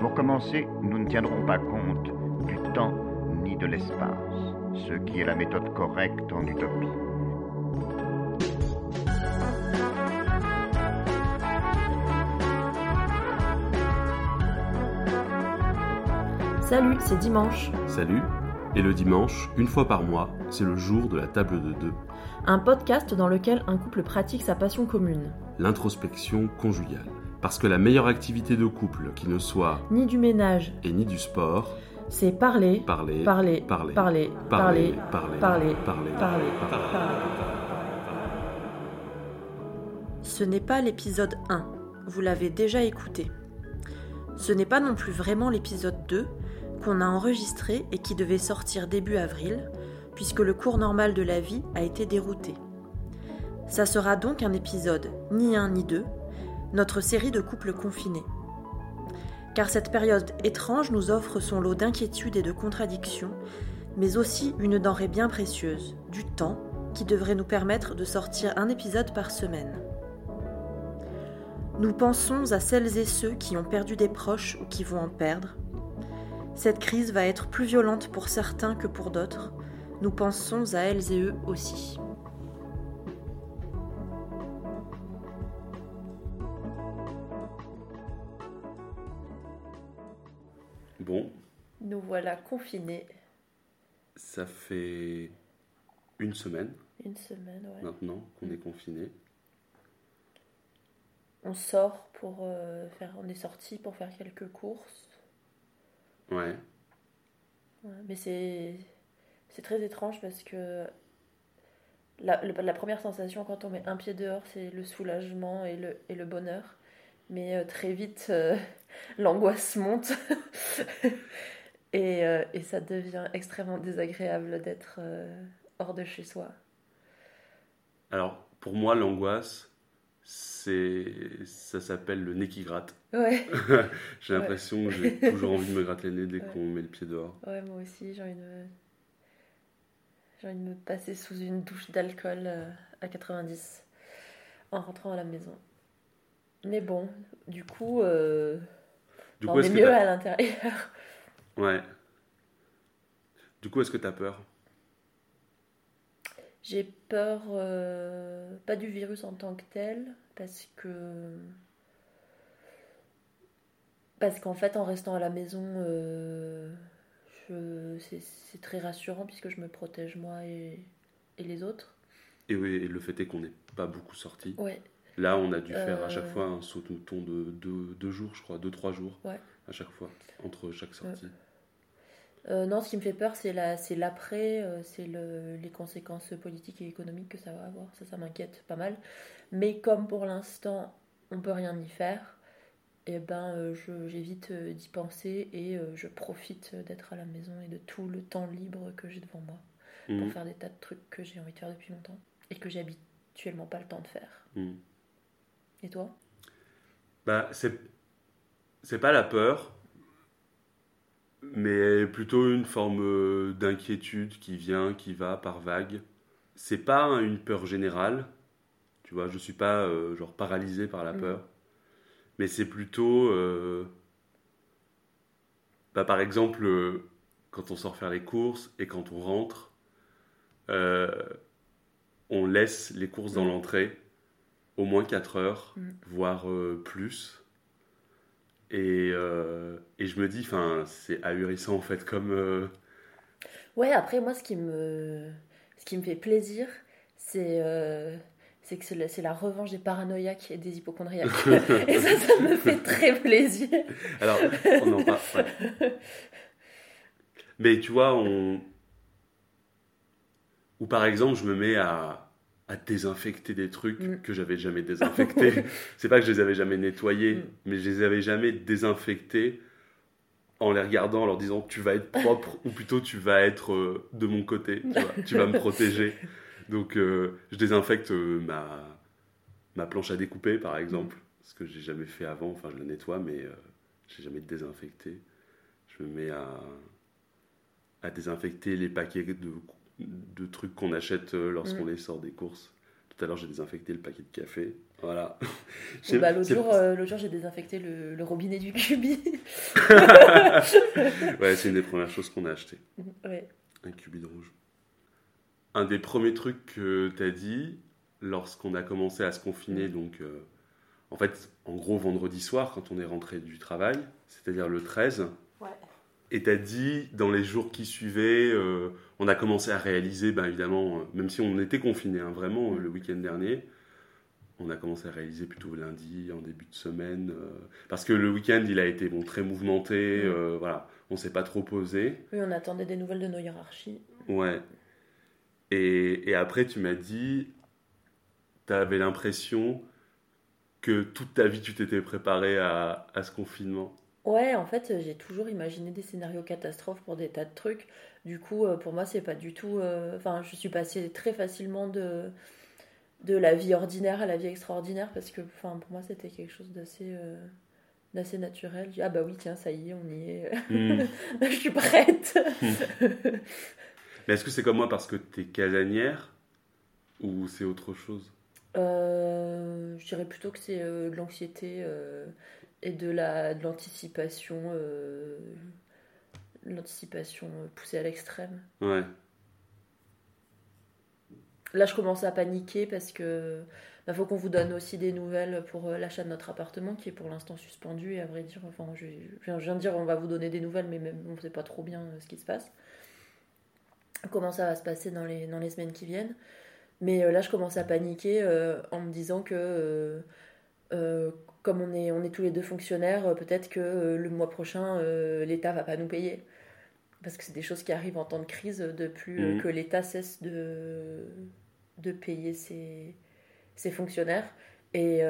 Pour commencer, nous ne tiendrons pas compte du temps ni de l'espace, ce qui est la méthode correcte en utopie. Salut, c'est dimanche. Salut. Et le dimanche, une fois par mois, c'est le jour de la table de deux. Un podcast dans lequel un couple pratique sa passion commune. L'introspection conjugale. Parce que la meilleure activité de couple qui ne soit Ni du ménage, et ni du sport, c'est parler, parler, parler, parler, parler, parler, parler, parler, parler, Ce n'est pas l'épisode 1, vous l'avez déjà écouté. Ce n'est pas non plus vraiment l'épisode 2 qu'on a enregistré et qui devait sortir début avril, puisque le cours normal de la vie a été dérouté. Ça sera donc un épisode ni un ni deux, notre série de couples confinés. Car cette période étrange nous offre son lot d'inquiétudes et de contradictions, mais aussi une denrée bien précieuse, du temps, qui devrait nous permettre de sortir un épisode par semaine. Nous pensons à celles et ceux qui ont perdu des proches ou qui vont en perdre. Cette crise va être plus violente pour certains que pour d'autres. Nous pensons à elles et eux aussi. Voilà confinés. ça fait une semaine Une semaine, ouais. maintenant qu'on est confiné. On sort pour euh, faire. On est sorti pour faire quelques courses. Ouais. Ouais, mais c'est c'est très étrange parce que la, première sensation quand on met un pied dehors, c'est le soulagement et le, et le bonheur. Mais euh, très vite, euh, l'angoisse monte et, euh, et ça devient extrêmement désagréable d'être euh, hors de chez soi. Alors, pour moi, l'angoisse, c'est ça s'appelle le nez qui gratte. Ouais, j'ai Ouais. l'impression que j'ai toujours envie de me gratter le nez dès Ouais. qu'on met le pied dehors. ouais, moi aussi, j'ai envie de me, j'ai envie de me passer sous une douche d'alcool euh, à 90 en rentrant à la maison. Mais bon, du coup, euh, Du on est mieux à l'intérieur. Ouais. Du coup, est-ce que t'as peur? J'ai peur, euh, pas du virus en tant que tel, parce que. Parce qu'en fait, en restant à la maison, euh, je- c'est très rassurant puisque je me protège moi et, et les autres. Et oui, et le fait est qu'on n'est pas beaucoup sorti. Ouais, Là, on a dû faire à Euh. chaque fois un saut de mouton de deux, deux jours, je crois, deux, trois jours Ouais. à chaque fois, entre chaque sortie. Euh, non, ce qui me fait peur, c'est la, c'est l'après, euh, c'est le, les conséquences politiques et économiques que ça va avoir. Ça, ça m'inquiète pas mal. Mais comme pour l'instant, on peut rien y faire, et ben, euh, je- j'évite d'y penser et je profite d'être à la maison et de tout le temps libre que j'ai devant moi pour Mhm. faire des tas de trucs que j'ai envie de faire depuis longtemps et que j'ai habituellement pas le temps de faire. Mhm. Et toi? Bah, c'est c'est pas la peur, mais plutôt une forme euh, d'inquiétude qui vient, qui va par vague. C'est pas une peur générale, tu vois, je suis pas euh, genre paralysé par la Mhm. peur, mais c'est plutôt, euh, bah, par exemple, euh, quand on sort faire les courses et quand on rentre, on laisse les courses dans Mhm. l'entrée au moins 4 heures, Mhm. voire plus. Et, euh, et je me dis, enfin, c'est ahurissant en fait, comme. euh, Ouais, après, moi, ce qui me, ce qui me fait plaisir, c'est euh, c'est que c'est la, c'est la revanche des paranoïaques et des hypochondriaques. et ça, ça me fait très plaisir. Alors, on en parle. ouais. Mais tu vois, on. Ou par exemple, je me mets à, à désinfecter des trucs Mm. que j'avais jamais désinfectés. c'est pas que je les avais jamais nettoyés, Mm. mais je les avais jamais désinfectés en les regardant, en leur disant tu vas être propre, ou plutôt tu vas être euh, de mon côté, tu, vois, tu vas me protéger. Donc, euh, je désinfecte euh, ma, ma planche à découper, par exemple, ce que j'ai jamais fait avant. Enfin, je la nettoie, mais euh, j'ai jamais désinfecté. Je me mets à, à désinfecter les paquets de, de trucs qu'on achète euh, lorsqu'on Mm. les sort des courses. Tout à l'heure, j'ai désinfecté le paquet de café. Voilà. Bah, l'autre, jour, euh, jour, j'ai désinfecté le, le robinet du cubi. ouais, c'est une des premières choses qu'on a acheté. ouais. Un cubi de rouge. Un des premiers trucs que tu as dit lorsqu'on a commencé à se confiner, donc euh, en fait, en gros, vendredi soir, quand on est rentré du travail, c'est-à-dire le 13, Ouais. Et tu as dit dans les jours qui suivaient, euh, on a commencé à réaliser, ben, évidemment, euh, même si on était confiné vraiment euh, le week-end dernier, on a commencé à réaliser plutôt lundi, en début de semaine, euh, parce que le week-end, il a été bon, très mouvementé, Mm. euh, voilà, on s'est pas trop posé. Oui, on attendait des nouvelles de nos hiérarchies. Ouais. Et, et après, tu m'as dit, tu avais l'impression que toute ta vie, tu t'étais préparé à, à ce confinement. Ouais, en fait, j'ai toujours imaginé des scénarios catastrophes pour des tas de trucs. Du coup, euh, pour moi, c'est pas du tout. euh, Enfin, je suis passée très facilement de de la vie ordinaire à la vie extraordinaire parce que, enfin, pour moi, c'était quelque chose d'assez euh, d'assez naturel. Je dis, ah bah oui, tiens, ça y est, on y est. Hmm. je suis prête. Mais est-ce que c'est comme moi parce que tu es casanière ou c'est autre chose? Euh, je dirais plutôt que c'est euh, de l'anxiété euh, et de la de l'anticipation euh, l'anticipation euh, poussée à l'extrême. Ouais. Là, je commence à paniquer parce que il faut qu'on vous donne aussi des nouvelles pour euh, l'achat de notre appartement qui est pour l'instant suspendu. Et à vrai dire, enfin, je, je viens- de dire on va vous donner des nouvelles, mais même on ne sait pas trop bien ce qui se passe. Comment ça va se passer dans les, dans les semaines qui viennent. Mais là, je commence à paniquer euh, en me disant que euh, euh, comme on est, on est tous les deux fonctionnaires, euh, peut-être que euh, le mois prochain, euh, l'État va pas nous payer. Parce que c'est des choses qui arrivent en temps de crise, de plus euh, Mhm. que l'État cesse de, de payer ses, ses fonctionnaires. Et,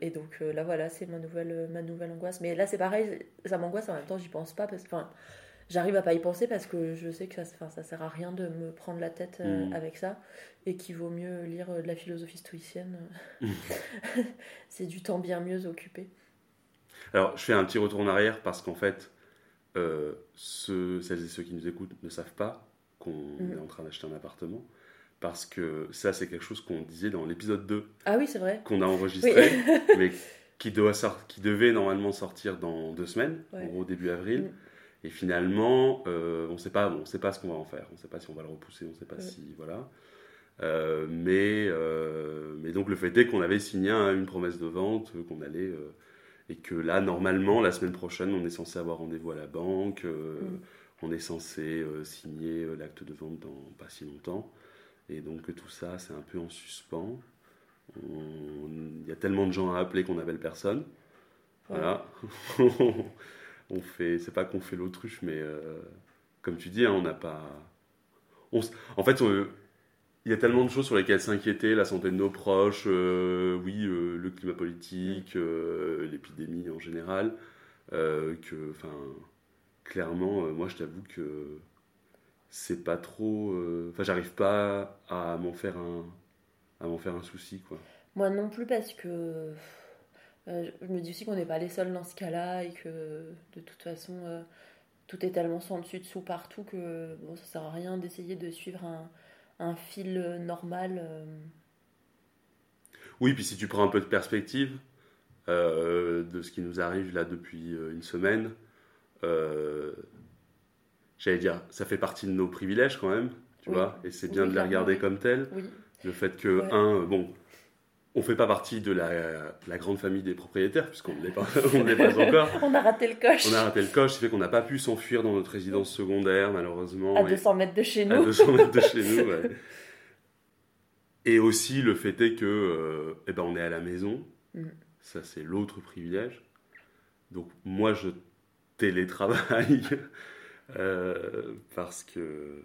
et donc là, voilà, c'est ma nouvelle, ma nouvelle angoisse. Mais là, c'est pareil, ça m'angoisse en même temps, j'y pense pas. Parce que j'arrive à pas y penser parce que je sais que ça, enfin, ça sert à rien de me prendre la tête euh, Mhm. avec ça. Et qu'il vaut mieux lire euh, de la philosophie stoïcienne. c'est du temps bien mieux occupé. Alors, je fais un petit retour en arrière parce qu'en fait, euh, ceux, celles et ceux qui nous écoutent ne savent pas qu'on Mhm. est en train d'acheter un appartement. Parce que ça, c'est quelque chose qu'on disait dans l'épisode 2 Ah oui, c'est vrai. qu'on a enregistré, mais qui, doit qui devait normalement sortir dans deux semaines, Ouais. en gros début avril. Mm. Et finalement, euh, on ne sait pas, bon, on sait pas ce qu'on va en faire. On ne sait pas si on va le repousser, on ne sait pas Ouais. si voilà. Euh, mais, euh, mais donc le fait est qu'on avait signé un- une promesse de vente, qu'on allait et que là normalement la semaine prochaine on est censé avoir rendez-vous à la banque, Mm. on est censé signer l'acte de vente dans pas si longtemps. Et donc tout ça c'est un peu en suspens. Il y a tellement de gens à appeler qu'on n'appelle personne. Voilà. on fait, c'est pas qu'on fait l'autruche, mais euh, comme tu dis, hein, on n'a pas. en fait, il y a tellement de choses sur lesquelles s'inquiéter, la santé de nos proches, euh, oui, euh, le climat politique, l'épidémie en général, que, enfin, clairement, moi, je t'avoue que c'est pas trop. Enfin, j'arrive pas à m'en faire un, à m'en faire un souci, quoi. Moi non plus parce que euh, je me dis aussi qu'on n'est pas les seuls dans ce cas-là et que de toute façon euh, tout est tellement sans dessus dessous partout que bon, ça sert à rien d'essayer de suivre un, un fil euh, normal. Oui, puis si tu prends un peu de perspective euh, de ce qui nous arrive là depuis une semaine, j'allais dire, ça fait partie de nos privilèges quand même, tu Oui. vois, et c'est Oui, bien de les regarder oui. comme tels. Le fait que, Ouais. un, bon, on fait pas partie de la, la grande famille des propriétaires, puisqu'on ne l'est pas, ne pas encore. on a raté le coche On a raté le coche, ce qui fait qu'on n'a pas pu s'enfuir dans notre résidence secondaire, malheureusement. à et- 200 mètres de chez à nous. 200 mètres de chez nous. ouais. Et aussi le fait est que euh, eh ben, on est à la maison. Mhm. Ça, c'est l'autre privilège. Donc, moi, je télétravaille euh, parce, que,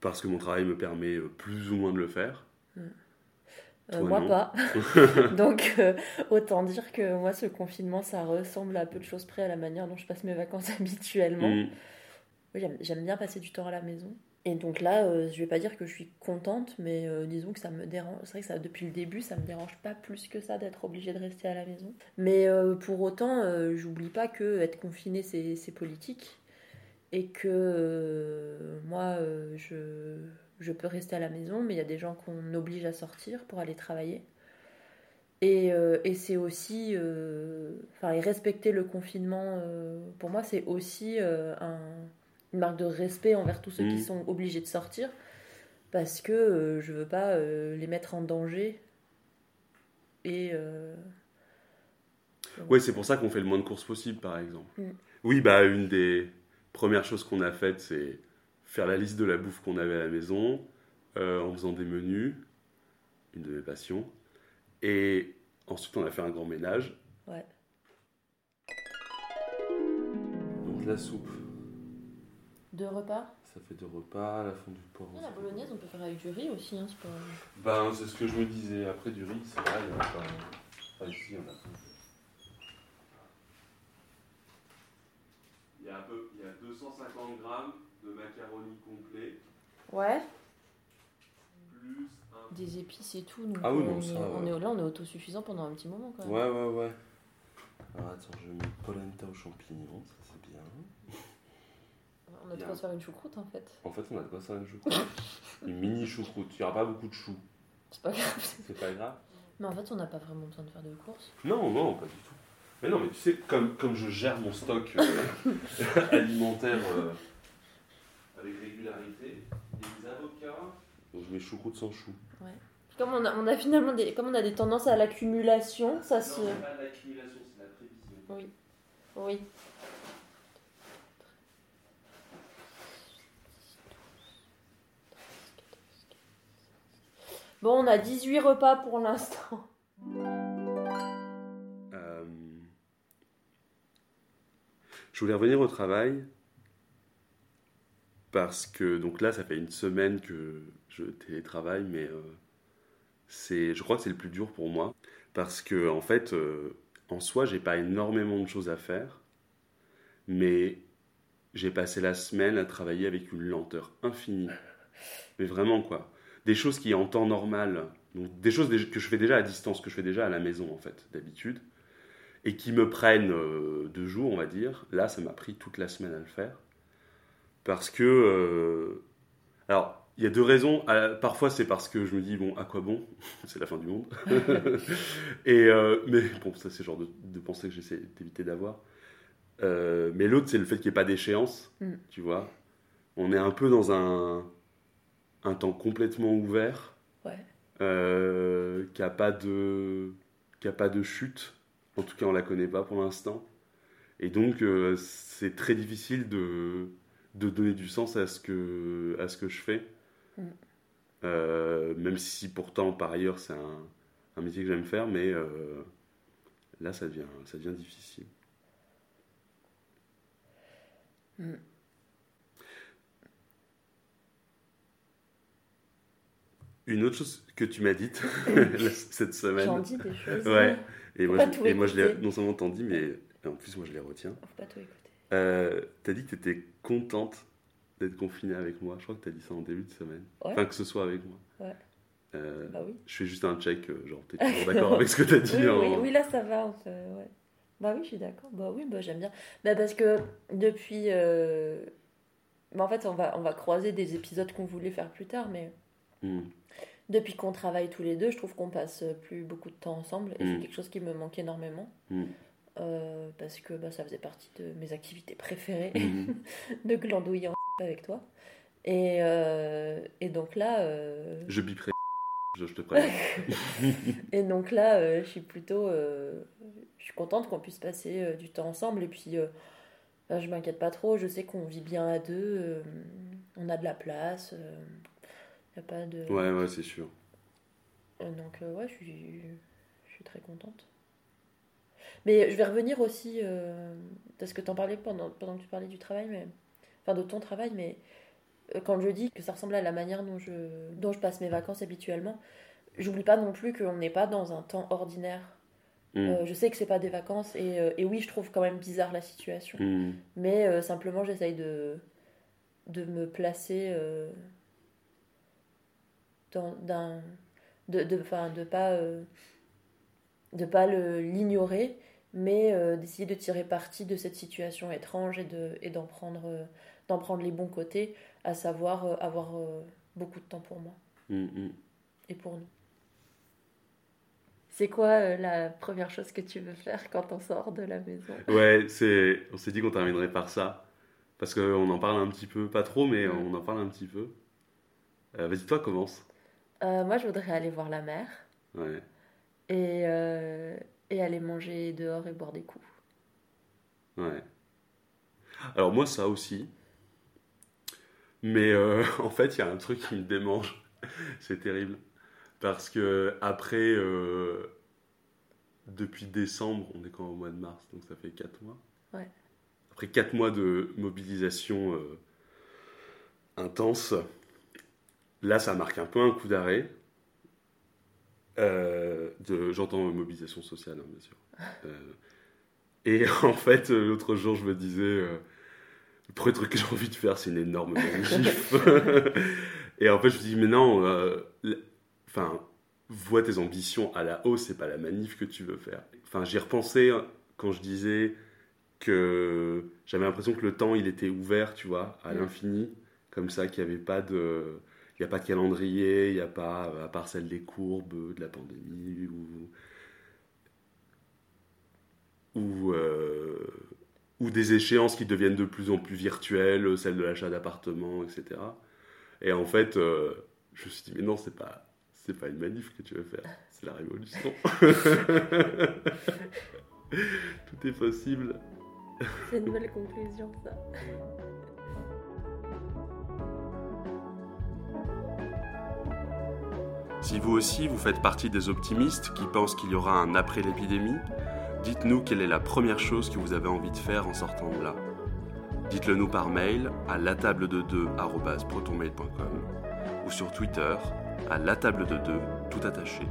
parce que mon travail me permet euh, plus ou moins de le faire. Euh, Toi, moi non. pas. Donc euh, autant dire que moi ce confinement ça ressemble à peu de choses près à la manière dont je passe mes vacances habituellement. Oui, j'aime- bien passer du temps à la maison. Et donc là, euh, je vais pas dire que je suis contente, mais euh, disons que ça me dérange. C'est vrai que ça, depuis le début, ça me dérange pas plus que ça d'être obligée de rester à la maison. Mais euh, pour autant, euh, j'oublie pas que être confiné, c'est politique. Et que euh, moi, euh, je, je peux rester à la maison, mais il y a des gens qu'on oblige à sortir pour aller travailler. Et, euh, et c'est aussi. euh, Enfin, et respecter le confinement, euh, pour moi, c'est aussi un- une marque de respect envers tous ceux qui Mhm. sont obligés de sortir. Parce que je veux pas les mettre en danger. Et. Ouais, c'est pour ça qu'on fait le moins de courses possible, par exemple. Mm. Oui, bah, une des premières choses qu'on a faites, c'est faire la liste de la bouffe qu'on avait à la maison, euh, en faisant des menus, une de mes passions. Et ensuite, on a fait un grand ménage. Ouais. Donc, la soupe, Deux repas? Ça fait deux repas, la fondue de poireaux. La bolognaise, on peut faire avec du riz aussi. Hein, c'est pas... Ben, c'est ce que je me disais. Après, du riz, c'est vrai, il y en a pas. Enfin, ici, on a pas. Il y a, un peu, il y a 250 grammes de macaroni complet, Ouais. plus un. Des épices et tout. Donc Ah oui, on, non, ça, est, ouais. on est là, on est autosuffisant pendant un petit moment quand même. Ouais, ouais, ouais. Alors, attends, je mets polenta aux champignons, ça c'est bien. On a de quoi se faire une choucroute en fait. En fait, on a de quoi ça une choucroute. une mini choucroute. Il n'y aura pas beaucoup de choux. C'est pas grave. C'est pas grave. Mais en fait, on n'a pas vraiment besoin de faire de courses. Non, non, pas du tout. Mais non, mais tu sais, comme, comme je gère mon stock euh, alimentaire euh, avec régularité, des avocats. Donc je mets choucroute sans chou. Comme on a, on a finalement des, comme on a des tendances à l'accumulation, ça se. Non, c'est pas l'accumulation, c'est la prévision. Oui. Oui. Bon, on a 18 repas pour l'instant. Je voulais revenir au travail parce que donc là ça fait une semaine que je télétravaille mais euh, c'est je crois que c'est le plus dur pour moi parce que en fait euh, en soi j'ai pas énormément de choses à faire mais j'ai passé la semaine à travailler avec une lenteur infinie. Mais vraiment quoi. Des choses qui en temps normal donc des choses que je fais déjà à distance que je fais déjà à la maison en fait d'habitude et qui me prennent euh, deux jours, on va dire. Là, ça m'a pris toute la semaine à le faire. Parce que. euh, alors, il y a deux raisons. Euh, Parfois, c'est parce que je me dis, bon, à quoi bon? C'est la fin du monde. et, euh, mais bon, ça, c'est le genre de, de pensée que j'essaie d'éviter d'avoir. Euh, mais l'autre, c'est le fait qu'il n'y ait pas d'échéance. Mm. Tu vois On est un peu dans un, un temps complètement ouvert. Ouais. qui n'a pas de a pas de chute en tout cas on la connaît pas pour l'instant et donc euh, c'est très difficile de de donner du sens à ce que à ce que je fais Mm. Euh, même si pourtant par ailleurs c'est un, un métier que j'aime faire mais euh, là ça devient ça devient difficile Mm. Une autre chose que tu m'as dite cette semaine J'en dis des choses. Ouais. Et Faut moi, pas je, tout et moi je l'ai non seulement entendu, mais en plus, moi, je les retiens. Faut pas tout écouter. Euh, t'as dit que t'étais contente d'être confinée avec moi. Je crois que t'as dit ça en début de semaine. Ouais. Enfin, que ce soit avec moi. Ouais. Euh, Bah oui. je fais juste un check, euh, genre, t'es toujours d'accord avec ce que t'as dit Oui, oui, oui, là ça va. ouais. Bah oui, je suis d'accord. Bah oui, bah j'aime bien. Bah parce que depuis. euh, bah, en fait, on va, on va croiser des épisodes qu'on voulait faire plus tard, mais Hmm. depuis qu'on travaille tous les deux, je trouve qu'on passe plus beaucoup de temps ensemble et c'est quelque chose qui me manque énormément. Mm. Euh, parce que bah, ça faisait partie de mes activités préférées de glandouiller en avec toi. Et, euh, et donc là. euh, Je biperai. Je, je te préviens. Et donc là, je suis plutôt. je suis contente qu'on puisse passer du temps ensemble. Et puis, ben, je m'inquiète pas trop. Je sais qu'on vit bien à deux. on a de la place. A pas de. ouais, ouais, c'est sûr. Euh, Donc, euh, ouais, je suis, je suis très contente. Mais je vais revenir aussi. euh, parce que tu en parlais pendant, pendant que tu parlais du travail, mais. Enfin, de ton travail, mais. euh, Quand je dis que ça ressemble à la manière dont je, dont je passe mes vacances habituellement, j'oublie pas non plus qu'on n'est pas dans un temps ordinaire. Hmm. Euh, je sais que c'est pas des vacances et, et oui, je trouve quand même bizarre la situation. Hmm. Mais simplement, j'essaye de, de me placer dans de de de pas euh, de pas le l'ignorer, mais euh, d'essayer de tirer parti de cette situation étrange et de et d'en prendre euh, d'en prendre les bons côtés, à savoir euh, avoir beaucoup de temps pour moi Hmm, hmm. et pour nous. C'est quoi la première chose que tu veux faire quand on sort de la maison? Ouais, c'est, on s'est dit qu'on terminerait par ça. Parce qu'on en parle un petit peu, pas trop, mais Mm. on en parle un petit peu. Vas-y, toi, commence. Euh, Moi, je voudrais aller voir la mer Ouais. et, euh, et aller manger dehors et boire des coups. Ouais. Alors moi, ça aussi. Mais euh, en fait, il y a un truc qui me démange. C'est terrible. Parce que après, depuis décembre, on est quand au mois de mars, donc ça fait 4 mois. Ouais. Après 4 mois de mobilisation euh, intense, là, ça marque un peu un coup d'arrêt. Euh, J'entends mobilisation sociale, hein, bien sûr. Euh, et en fait, euh, l'autre jour, je me disais, euh, le premier truc que j'ai envie de faire, c'est une énorme gif. et en fait, je me dis, mais non, enfin, vois tes ambitions à la hausse, c'est pas la manif que tu veux faire. Enfin, j'y repensais hein, quand je disais que j'avais l'impression que le temps, il était ouvert, tu vois, à Mm. l'infini, comme ça, qu'il n'y avait pas de... Il n'y a pas de calendrier, il n'y a pas, à part celle des courbes, de la pandémie, ou ou, euh, ou des échéances qui deviennent de plus en plus virtuelles, celle de l'achat d'appartements, etc. Et en fait, euh, je me suis dit, mais non, c'est pas, c'est pas une manif que tu veux faire, c'est la révolution. Tout est possible. C'est une belle conclusion, ça. Si vous aussi, vous faites partie des optimistes qui pensent qu'il y aura un après l'épidémie, dites-nous quelle est la première chose que vous avez envie de faire en sortant de là. Dites-le nous par mail à latable de 2protonmail.com ou sur Twitter à latable de 2 tout attaché